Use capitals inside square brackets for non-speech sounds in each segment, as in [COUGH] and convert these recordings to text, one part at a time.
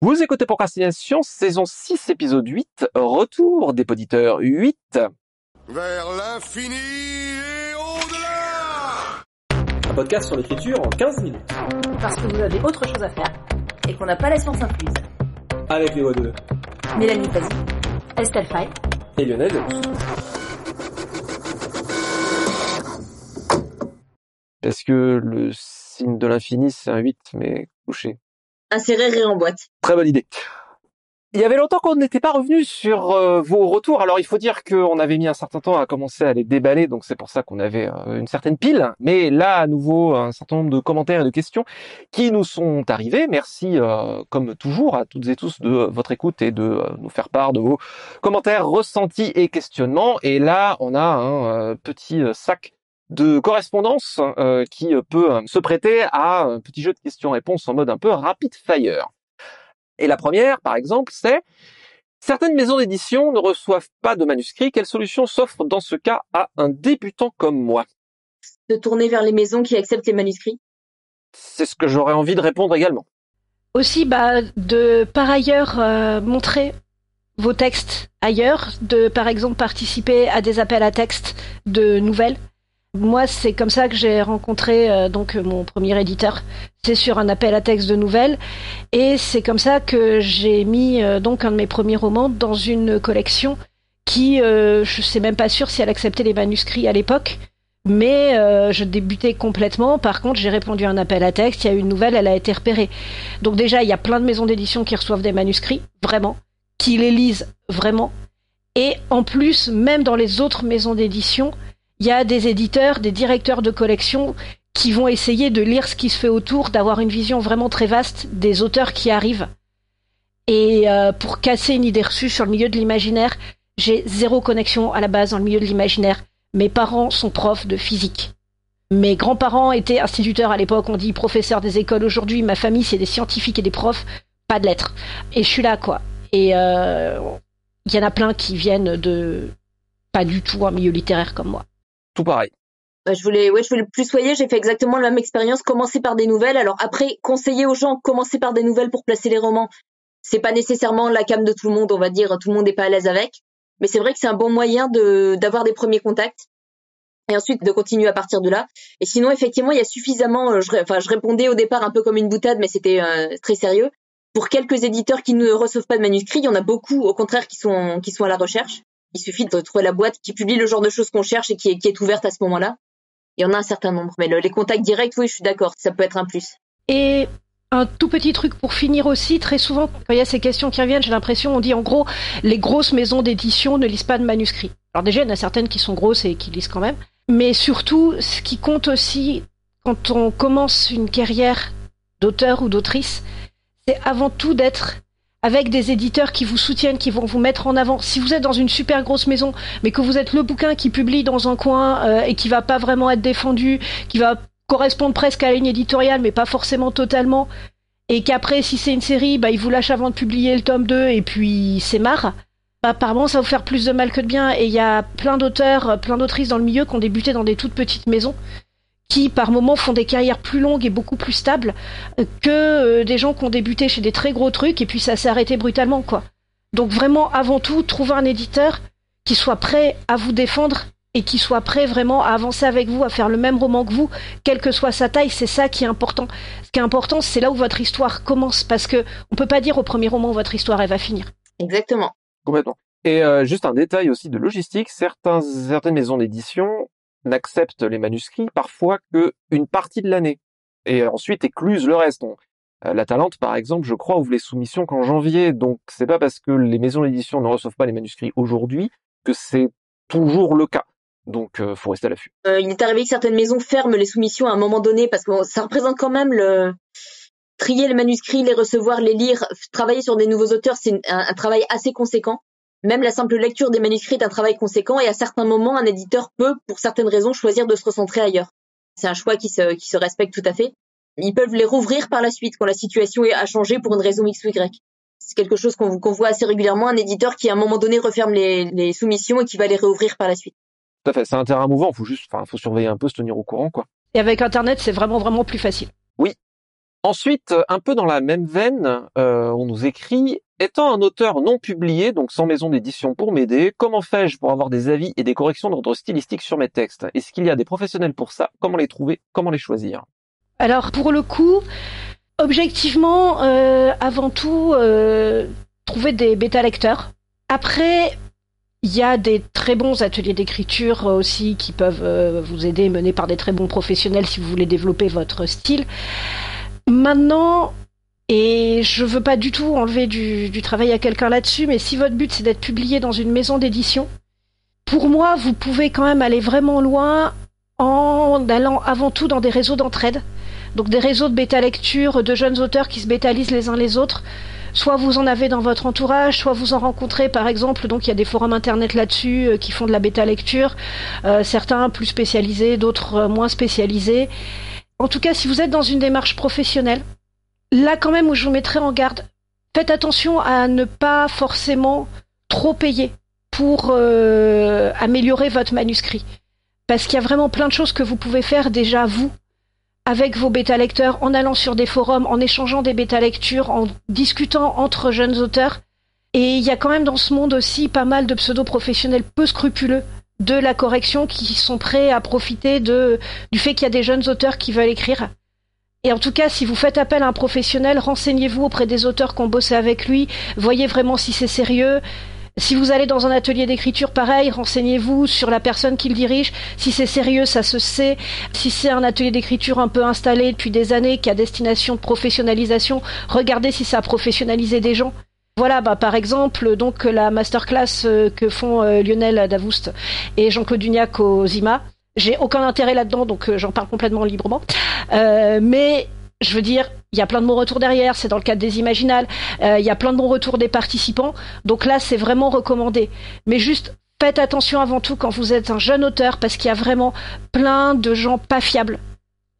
Vous écoutez Procrastination, saison 6, épisode 8, retour des poditeurs 8. Vers l'infini et au-delà Un podcast sur l'écriture en 15 minutes. Parce que vous avez autre chose à faire et qu'on n'a pas la science incluse. Avec les voix de Mélanie Pazzi, Estelle Fay, et Lionel. Parce que le signe de l'infini, c'est un 8, mais couché? Insérer rire en boîte. Très bonne idée. Il y avait longtemps qu'on n'était pas revenu sur euh, vos retours. Alors il faut dire qu'on avait mis un certain temps à commencer à les déballer, donc c'est pour ça qu'on avait euh, une certaine pile. Mais là, à nouveau, un certain nombre de commentaires et de questions qui nous sont arrivés. Merci, euh, comme toujours, à toutes et tous de votre écoute et de nous faire part de vos commentaires, ressentis et questionnements. Et là, on a un petit sac de correspondance euh, qui peut euh, se prêter à un petit jeu de questions-réponses en mode un peu rapid fire. Et la première, par exemple, c'est certaines maisons d'édition ne reçoivent pas de manuscrits. Quelle solution s'offre dans ce cas à un débutant comme moi? De tourner vers les maisons qui acceptent les manuscrits. C'est ce que j'aurais envie de répondre également. Aussi, bah, de par ailleurs euh, montrer vos textes ailleurs, de par exemple participer à des appels à textes de nouvelles moi, c'est comme ça que j'ai rencontré euh, donc mon premier éditeur. C'est sur un appel à texte de nouvelles, et c'est comme ça que j'ai mis euh, donc un de mes premiers romans dans une collection qui, euh, je sais même pas sûr si elle acceptait les manuscrits à l'époque, mais je débutais complètement. Par contre, j'ai répondu à un appel à texte. Il y a eu une nouvelle, elle a été repérée. Donc déjà, il y a plein de maisons d'édition qui reçoivent des manuscrits, vraiment, qui les lisent vraiment, et en plus, même dans les autres maisons d'édition il y a des éditeurs, des directeurs de collection qui vont essayer de lire ce qui se fait autour, d'avoir une vision vraiment très vaste des auteurs qui arrivent. Et euh, pour casser une idée reçue sur le milieu de l'imaginaire, j'ai zéro connexion à la base dans le milieu de l'imaginaire. Mes parents sont profs de physique. Mes grands-parents étaient instituteurs à l'époque, on dit professeurs des écoles aujourd'hui. Ma famille, c'est des scientifiques et des profs, pas de lettres. Et je suis là, quoi. Et euh, il y en a plein qui viennent de pas du tout un milieu littéraire comme moi pareil. Bah, je voulais, plus soyer. J'ai fait exactement la même expérience. Commencer par des nouvelles. Alors après, conseiller aux gens, commencer par des nouvelles pour placer les romans. C'est pas nécessairement la cam de tout le monde, on va dire. Tout le monde n'est pas à l'aise avec. Mais c'est vrai que c'est un bon moyen d'avoir des premiers contacts et ensuite de continuer à partir de là. Et sinon, effectivement, il y a suffisamment. Euh, enfin, je répondais au départ un peu comme une boutade, mais c'était euh, très sérieux. Pour quelques éditeurs qui ne reçoivent pas de manuscrits, il y en a beaucoup, au contraire, qui sont à la recherche. Il suffit de trouver la boîte qui publie le genre de choses qu'on cherche et qui est, ouverte à ce moment-là. Il y en a un certain nombre. Mais les contacts directs, oui, je suis d'accord, ça peut être un plus. Et un tout petit truc pour finir aussi, très souvent, quand il y a ces questions qui reviennent, j'ai l'impression, on dit en gros, les grosses maisons d'édition ne lisent pas de manuscrits. Alors déjà, il y en a certaines qui sont grosses et qui lisent quand même. Mais surtout, ce qui compte aussi quand on commence une carrière d'auteur ou d'autrice, c'est avant tout d'être avec des éditeurs qui vous soutiennent, qui vont vous mettre en avant. Si vous êtes dans une super grosse maison, mais que vous êtes le bouquin qui publie dans un coin euh, et qui va pas vraiment être défendu, qui va correspondre presque à la ligne éditoriale, mais pas forcément totalement, et qu'après, si c'est une série, bah, ils vous lâchent avant de publier le tome 2 et puis c'est marre. Bah, apparemment, ça va vous faire plus de mal que de bien. Et il y a plein d'auteurs, plein d'autrices dans le milieu qui ont débuté dans des toutes petites maisons qui par moments font des carrières plus longues et beaucoup plus stables euh, que euh, des gens qui ont débuté chez des très gros trucs et puis ça s'est arrêté brutalement quoi. Donc vraiment avant tout trouver un éditeur qui soit prêt à vous défendre et qui soit prêt vraiment à avancer avec vous, à faire le même roman que vous, quelle que soit sa taille, c'est ça qui est important. Ce qui est important, c'est là où votre histoire commence, parce que on peut pas dire au premier roman votre histoire elle va finir. Exactement. Complètement. Et euh, juste un détail aussi de logistique, certains, certaines maisons d'édition n'accepte les manuscrits parfois que une partie de l'année et ensuite écluse le reste. Euh, la Talente, par exemple, je crois, ouvre les soumissions qu'en janvier. Donc, c'est pas parce que les maisons d'édition ne reçoivent pas les manuscrits aujourd'hui que c'est toujours le cas. Donc, euh, faut rester à l'affût. Euh, il est arrivé que certaines maisons ferment les soumissions à un moment donné parce que ça représente quand même le trier les manuscrits, les recevoir, les lire, travailler sur des nouveaux auteurs, c'est un, travail assez conséquent. Même la simple lecture des manuscrits est un travail conséquent et à certains moments, un éditeur peut, pour certaines raisons, choisir de se recentrer ailleurs. C'est un choix qui se, qui se respecte tout à fait. Ils peuvent les rouvrir par la suite quand la situation a changé pour une raison X ou Y. C'est quelque chose qu'on voit assez régulièrement, un éditeur qui à un moment donné referme les, les soumissions et qui va les réouvrir par la suite. Tout à fait, c'est un terrain mouvant, faut juste, enfin, faut surveiller un peu, se tenir au courant, quoi. Et avec Internet, c'est vraiment, vraiment plus facile. Oui. Ensuite, un peu dans la même veine, euh, on nous écrit Étant un auteur non publié, donc sans maison d'édition pour m'aider, comment fais-je pour avoir des avis et des corrections d'ordre stylistique sur mes textes? Est-ce qu'il y a des professionnels pour ça? Comment les trouver? Comment les choisir? Alors pour le coup, objectivement, euh, avant tout, euh, trouver des bêta lecteurs. Après, il y a des très bons ateliers d'écriture aussi qui peuvent euh, vous aider, menés par des très bons professionnels si vous voulez développer votre style. Maintenant, et je veux pas du tout enlever du, travail à quelqu'un là-dessus, mais si votre but c'est d'être publié dans une maison d'édition, pour moi, vous pouvez quand même aller vraiment loin en allant avant tout dans des réseaux d'entraide. Donc des réseaux de bêta lecture de jeunes auteurs qui se bétalisent les uns les autres. Soit vous en avez dans votre entourage, soit vous en rencontrez par exemple. Donc il y a des forums internet là-dessus euh, qui font de la bêta lecture, euh, certains plus spécialisés, d'autres euh, moins spécialisés. En tout cas, si vous êtes dans une démarche professionnelle, là quand même où je vous mettrai en garde, faites attention à ne pas forcément trop payer pour euh, améliorer votre manuscrit. Parce qu'il y a vraiment plein de choses que vous pouvez faire déjà vous, avec vos bêta lecteurs, en allant sur des forums, en échangeant des bêta lectures, en discutant entre jeunes auteurs. Et il y a quand même dans ce monde aussi pas mal de pseudo-professionnels peu scrupuleux de la correction qui sont prêts à profiter du fait qu'il y a des jeunes auteurs qui veulent écrire. Et en tout cas, si vous faites appel à un professionnel, renseignez-vous auprès des auteurs qui ont bossé avec lui, voyez vraiment si c'est sérieux. Si vous allez dans un atelier d'écriture, pareil, renseignez-vous sur la personne qui le dirige. Si c'est sérieux, ça se sait. Si c'est un atelier d'écriture un peu installé depuis des années, qui a destination de professionnalisation, regardez si ça a professionnalisé des gens. Voilà, bah, par exemple, donc la masterclass euh, que font euh, Lionel Davoust et Jean-Claude Duniac au ZIMA. J'ai aucun intérêt là-dedans, donc euh, j'en parle complètement librement. Euh, mais je veux dire, il y a plein de bons retours derrière, c'est dans le cadre des Imaginales, euh, il y a plein de bons retours des participants, donc là c'est vraiment recommandé. Mais juste faites attention avant tout quand vous êtes un jeune auteur, parce qu'il y a vraiment plein de gens pas fiables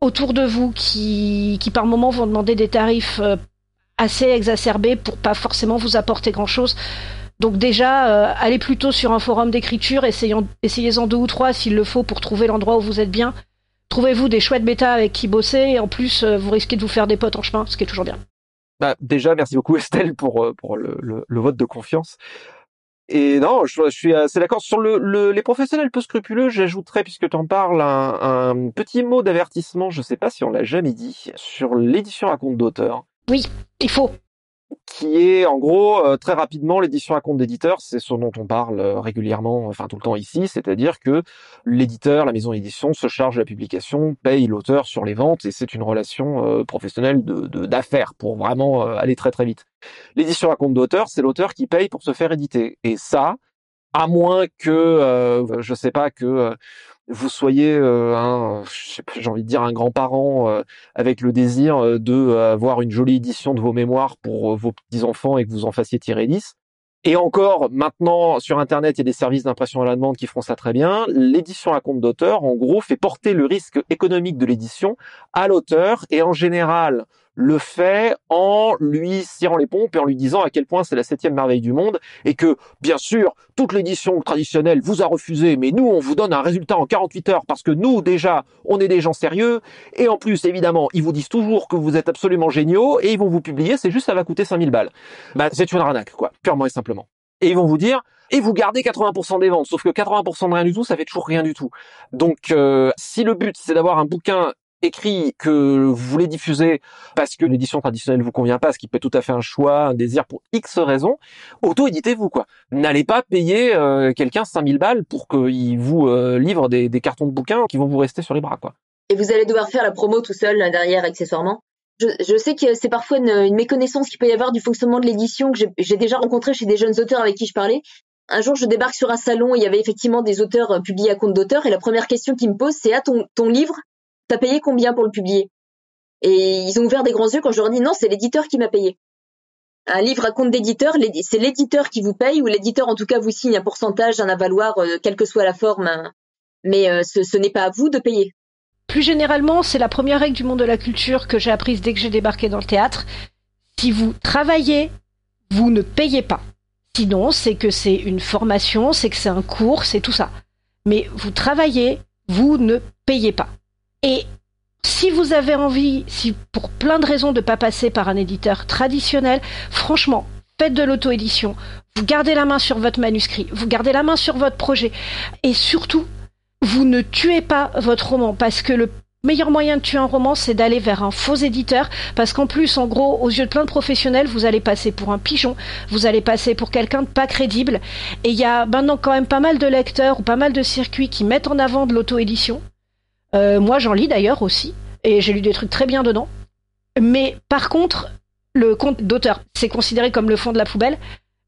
autour de vous qui, qui par moments vont demander des tarifs assez exacerbés pour pas forcément vous apporter grand-chose. Donc déjà, euh, allez plutôt sur un forum d'écriture, essayez-en deux ou trois s'il le faut pour trouver l'endroit où vous êtes bien. Trouvez-vous des chouettes bêta avec qui bosser, et en plus, euh, vous risquez de vous faire des potes en chemin, ce qui est toujours bien. Bah, déjà, merci beaucoup [LAUGHS] Estelle pour, euh, pour le, le, le vote de confiance. Et non, je, je suis assez d'accord. Sur le, le- les professionnels peu scrupuleux, j'ajouterais, puisque tu en parles, un, un petit mot d'avertissement, je sais pas si on l'a jamais dit, sur l'édition à compte d'auteur, Il faut. Qui est en gros, euh, très rapidement, l'édition à compte d'éditeur, c'est ce dont on parle euh, régulièrement, enfin tout le temps ici, c'est-à-dire que l'éditeur, la maison d'édition, se charge de la publication, paye l'auteur sur les ventes, et c'est une relation euh, professionnelle de d'affaires pour vraiment euh, aller très très vite. L'édition à compte d'auteur, c'est l'auteur qui paye pour se faire éditer. Et ça, à moins que, euh, je sais pas, que vous soyez un, euh, pas, j'ai envie de dire un grand-parent euh, avec le désir euh, de euh, avoir une jolie édition de vos mémoires pour euh, vos petits-enfants et que vous en fassiez tirer 10. Et encore, maintenant, sur Internet, il y a des services d'impression à la demande qui font ça très bien. L'édition à compte d'auteur, en gros, fait porter le risque économique de l'édition à l'auteur et en général le fait en lui cirant les pompes et en lui disant à quel point c'est la septième merveille du monde et que, bien sûr, toute l'édition traditionnelle vous a refusé, mais nous, on vous donne un résultat en 48 heures parce que nous, déjà, on est des gens sérieux et en plus, évidemment, ils vous disent toujours que vous êtes absolument géniaux et ils vont vous publier, c'est juste ça va coûter 5000 balles. Bah, c'est une arnaque, quoi, purement et simplement. Et ils vont vous dire, et vous gardez 80% des ventes, sauf que 80% de rien du tout, ça fait toujours rien du tout. Donc, euh, si le but, c'est d'avoir un bouquin écrit que vous voulez diffuser parce que l'édition traditionnelle vous convient pas, ce qui peut être tout à fait un choix, un désir pour X raisons, auto-éditez-vous, quoi. N'allez pas payer euh, quelqu'un 5000 balles pour qu'il vous euh, livre des, cartons de bouquins qui vont vous rester sur les bras, quoi. Et vous allez devoir faire la promo tout seul derrière accessoirement. Je, sais que c'est parfois une, méconnaissance qu'il peut y avoir du fonctionnement de l'édition que j'ai- déjà rencontré chez des jeunes auteurs avec qui je parlais. Un jour, je débarque sur un salon, il y avait effectivement des auteurs euh, publiés à compte d'auteur, et la première question qu'ils me posent, c'est ah ton livre, t'as payé combien pour le publier? Et ils ont ouvert des grands yeux quand je leur dis non, c'est l'éditeur qui m'a payé. Un livre à compte d'éditeur, c'est l'éditeur qui vous paye ou l'éditeur en tout cas vous signe un pourcentage, un avaloir, euh, quelle que soit la forme. hein. Mais euh, ce n'est pas à vous de payer. Plus généralement, c'est la première règle du monde de la culture que j'ai apprise dès que j'ai débarqué dans le théâtre. Si vous travaillez, vous ne payez pas. Sinon, c'est que c'est une formation, c'est que c'est un cours, c'est tout ça. Mais vous travaillez, vous ne payez pas. Et si vous avez envie, si pour plein de raisons de pas passer par un éditeur traditionnel, franchement, faites de l'auto-édition. Vous gardez la main sur votre manuscrit, vous gardez la main sur votre projet, et surtout, vous ne tuez pas votre roman parce que le meilleur moyen de tuer un roman, c'est d'aller vers un faux éditeur, parce qu'en plus, en gros, aux yeux de plein de professionnels, vous allez passer pour un pigeon, vous allez passer pour quelqu'un de pas crédible, et il y a maintenant quand même pas mal de lecteurs ou pas mal de circuits qui mettent en avant de l'auto-édition. Euh, moi, j'en lis d'ailleurs aussi, et j'ai lu des trucs très bien dedans. Mais par contre, le compte d'auteur, c'est considéré comme le fond de la poubelle.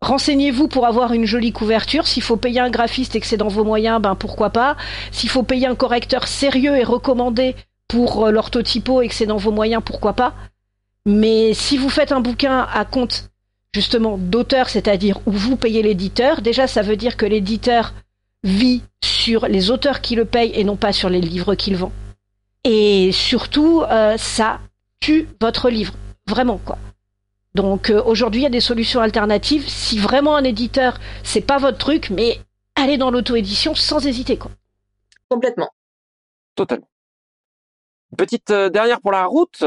Renseignez-vous pour avoir une jolie couverture. S'il faut payer un graphiste et que c'est dans vos moyens, ben pourquoi pas. S'il faut payer un correcteur sérieux et recommandé pour euh, l'orthotypo et que c'est dans vos moyens, pourquoi pas. Mais si vous faites un bouquin à compte justement d'auteur, c'est-à-dire où vous payez l'éditeur, déjà ça veut dire que l'éditeur vit sur les auteurs qui le payent et non pas sur les livres qu'il vend. Et surtout, euh, ça tue votre livre. Vraiment, quoi. Donc euh, aujourd'hui, il y a des solutions alternatives. Si vraiment un éditeur, c'est pas votre truc, mais allez dans l'auto-édition sans hésiter, quoi. Complètement. Totalement. Petite euh, dernière pour la route.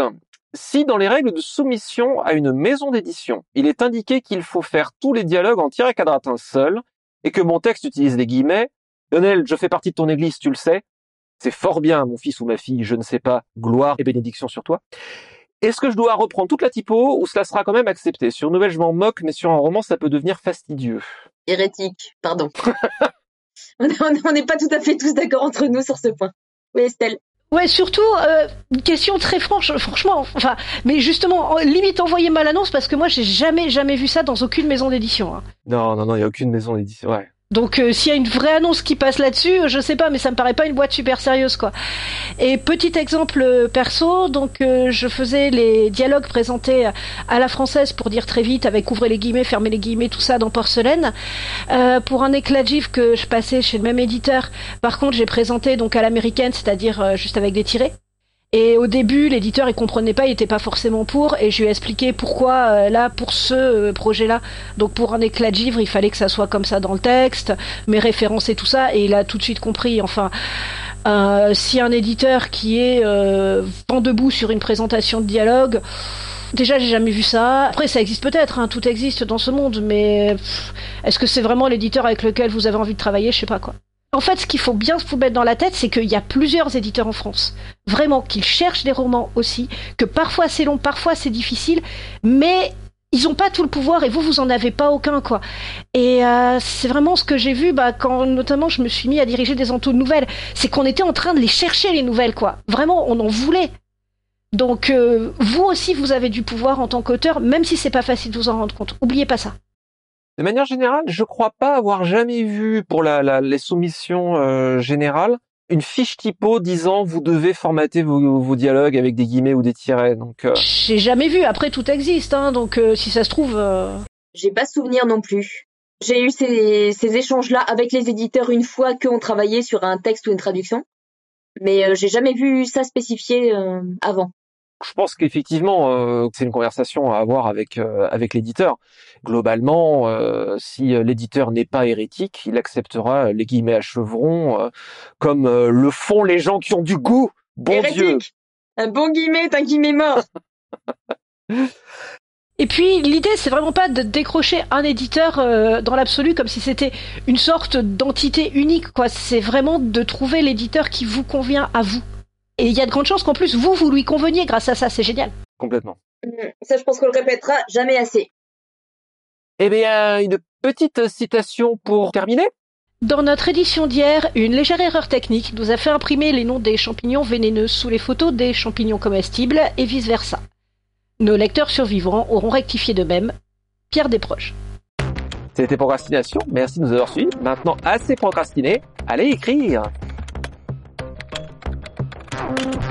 Si dans les règles de soumission à une maison d'édition, il est indiqué qu'il faut faire tous les dialogues en tiré quadratin seul, et que mon texte utilise les guillemets, Lionel, je fais partie de ton église, tu le sais. C'est fort bien, mon fils ou ma fille, je ne sais pas, gloire et bénédiction sur toi. Est-ce que je dois reprendre toute la typo ou cela sera quand même accepté? Sur une nouvelle, je m'en moque, mais sur un roman, ça peut devenir fastidieux. Hérétique, pardon. [LAUGHS] on n'est pas tout à fait tous d'accord entre nous sur ce point. Oui, Estelle. Ouais, surtout euh, une question très franche, franchement, enfin, mais justement, limite envoyez-moi l'annonce parce que moi j'ai jamais jamais vu ça dans aucune maison d'édition. Hein. Non, non, non, il y a aucune maison d'édition. Ouais. Donc euh, s'il y a une vraie annonce qui passe là-dessus, je sais pas, mais ça me paraît pas une boîte super sérieuse quoi. Et petit exemple euh, perso, donc euh, je faisais les dialogues présentés à la française pour dire très vite avec ouvrez les guillemets, fermez les guillemets, tout ça dans porcelaine. pour un éclat de que je passais chez le même éditeur, par contre j'ai présenté donc à l'américaine, c'est-à-dire juste avec des tirés. Et au début, l'éditeur il comprenait pas, il était pas forcément pour, et je lui ai expliqué pourquoi euh, là pour ce euh, projet-là, donc pour un éclat de givre, il fallait que ça soit comme ça dans le texte, mes références tout ça, et il a tout de suite compris. Enfin, euh, si un éditeur qui est vent debout sur une présentation de dialogue, Déjà, j'ai jamais vu ça. Après, ça existe peut-être, hein, tout existe dans ce monde, mais est-ce que c'est vraiment l'éditeur avec lequel vous avez envie de travailler? Je sais pas quoi. En fait, ce qu'il faut bien se mettre dans la tête, c'est qu'il y a plusieurs éditeurs en France. Vraiment, qu'ils cherchent des romans aussi, que parfois c'est long, parfois c'est difficile, mais ils n'ont pas tout le pouvoir et vous, vous en avez pas aucun, quoi. Et euh, c'est vraiment ce que j'ai vu, bah, quand notamment je me suis mis à diriger des entos de nouvelles, c'est qu'on était en train de les chercher les nouvelles, quoi. Vraiment, on en voulait. Donc euh, vous aussi, vous avez du pouvoir en tant qu'auteur, même si c'est pas facile de vous en rendre compte. Oubliez pas ça. De manière générale, je crois pas avoir jamais vu pour la, la les soumissions euh, générales une fiche typo disant vous devez formater vos, vos, dialogues avec des guillemets ou des tirets. Donc euh... j'ai jamais vu. Après tout existe, hein, donc euh, si ça se trouve. Euh, j'ai pas souvenir non plus. J'ai eu ces, ces échanges-là avec les éditeurs une fois qu'on travaillait sur un texte ou une traduction, mais euh, j'ai jamais vu ça spécifié avant je pense qu'effectivement, euh, c'est une conversation à avoir avec euh, avec l'éditeur. Globalement, euh, si l'éditeur n'est pas hérétique, il acceptera les guillemets à chevrons, comme le font les gens qui ont du goût. Bon hérétique. Dieu. Un bon guillemet est un guillemet mort. [LAUGHS] Et puis l'idée, c'est vraiment pas de décrocher un éditeur euh, dans l'absolu comme si c'était une sorte d'entité unique. Quoi, c'est vraiment de trouver l'éditeur qui vous convient à vous. Et il y a de grandes chances qu'en plus, vous, vous lui conveniez grâce à ça. C'est génial. Complètement. Ça, je pense qu'on le répétera jamais assez. Eh bien, une petite citation pour terminer. Dans notre édition d'hier, une légère erreur technique nous a fait imprimer les noms des champignons vénéneux sous les photos des champignons comestibles et vice-versa. Nos lecteurs survivants auront rectifié de même. Pierre Desproges. C'était Procrastination. Merci de nous avoir suivis. Maintenant, assez procrastiné. Allez écrire. Thank you.